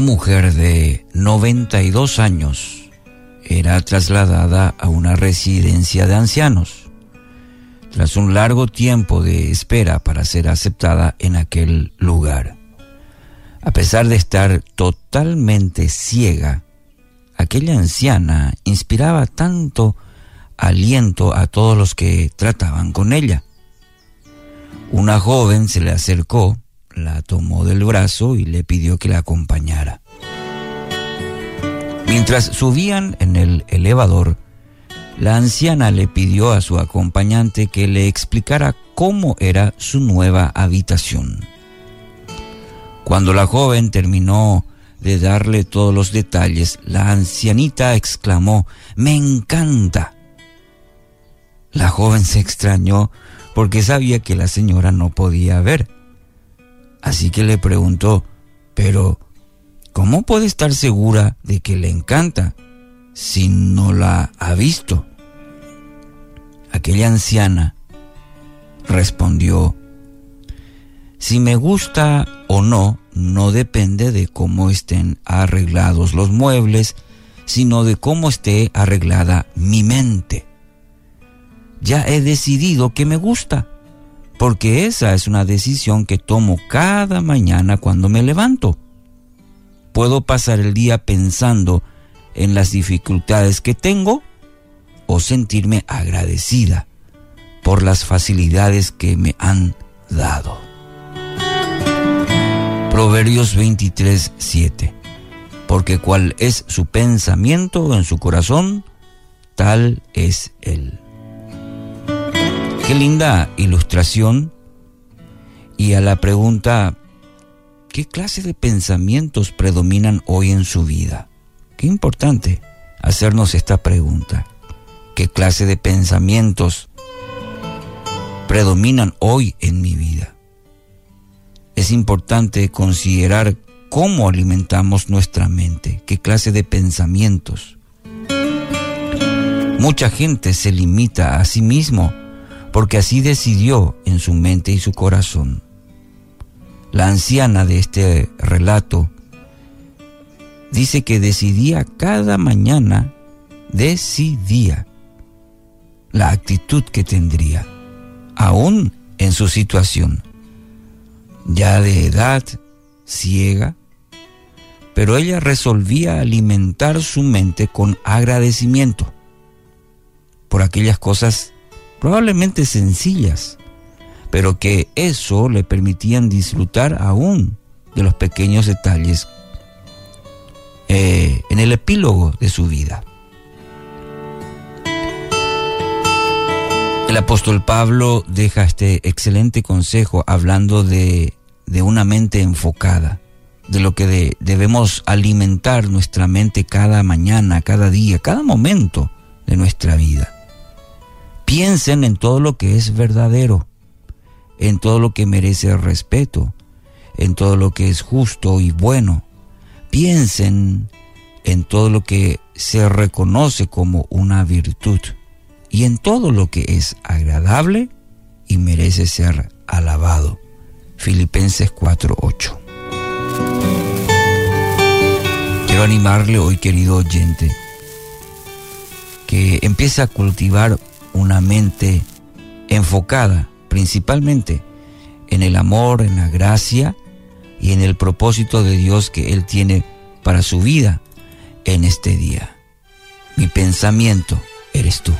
mujer de 92 años era trasladada a una residencia de ancianos tras un largo tiempo de espera para ser aceptada en aquel lugar. A pesar de estar totalmente ciega, aquella anciana inspiraba tanto aliento a todos los que trataban con ella. Una joven se le acercó, la tomó del brazo y le pidió que la acompañara. Mientras subían en el elevador, la anciana le pidió a su acompañante que le explicara cómo era su nueva habitación. Cuando la joven terminó de darle todos los detalles, la ancianita exclamó, Me encanta. La joven se extrañó porque sabía que la señora no podía ver. Así que le preguntó, pero ¿cómo puede estar segura de que le encanta si no la ha visto? Aquella anciana respondió, si me gusta o no, no depende de cómo estén arreglados los muebles, sino de cómo esté arreglada mi mente. Ya he decidido que me gusta, porque esa es una decisión que tomo cada mañana cuando me levanto. Puedo pasar el día pensando en las dificultades que tengo o sentirme agradecida por las facilidades que me han dado. Proverbios 23, 7. Porque cual es su pensamiento en su corazón, tal es él. Qué linda ilustración. Y a la pregunta, ¿qué clase de pensamientos predominan hoy en su vida? Qué importante hacernos esta pregunta. ¿Qué clase de pensamientos predominan hoy en mi vida? Es importante considerar cómo alimentamos nuestra mente, qué clase de pensamientos. Mucha gente se limita a sí mismo porque así decidió en su mente y su corazón. La anciana de este relato dice que decidía cada mañana, decidía la actitud que tendría, aún en su situación, ya de edad, ciega, pero ella resolvía alimentar su mente con agradecimiento por aquellas cosas probablemente sencillas, pero que eso le permitían disfrutar aún de los pequeños detalles eh, en el epílogo de su vida. El apóstol Pablo deja este excelente consejo hablando de, de una mente enfocada, de lo que debemos alimentar nuestra mente cada mañana, cada día, cada momento de nuestra vida. Piensen en todo lo que es verdadero, en todo lo que merece respeto, en todo lo que es justo y bueno. Piensen en todo lo que se reconoce como una virtud y en todo lo que es agradable y merece ser alabado. Filipenses 4:8. Quiero animarle hoy, querido oyente, que empiece a cultivar una mente enfocada principalmente en el amor, en la gracia y en el propósito de Dios que Él tiene para su vida en este día. Mi pensamiento eres tú.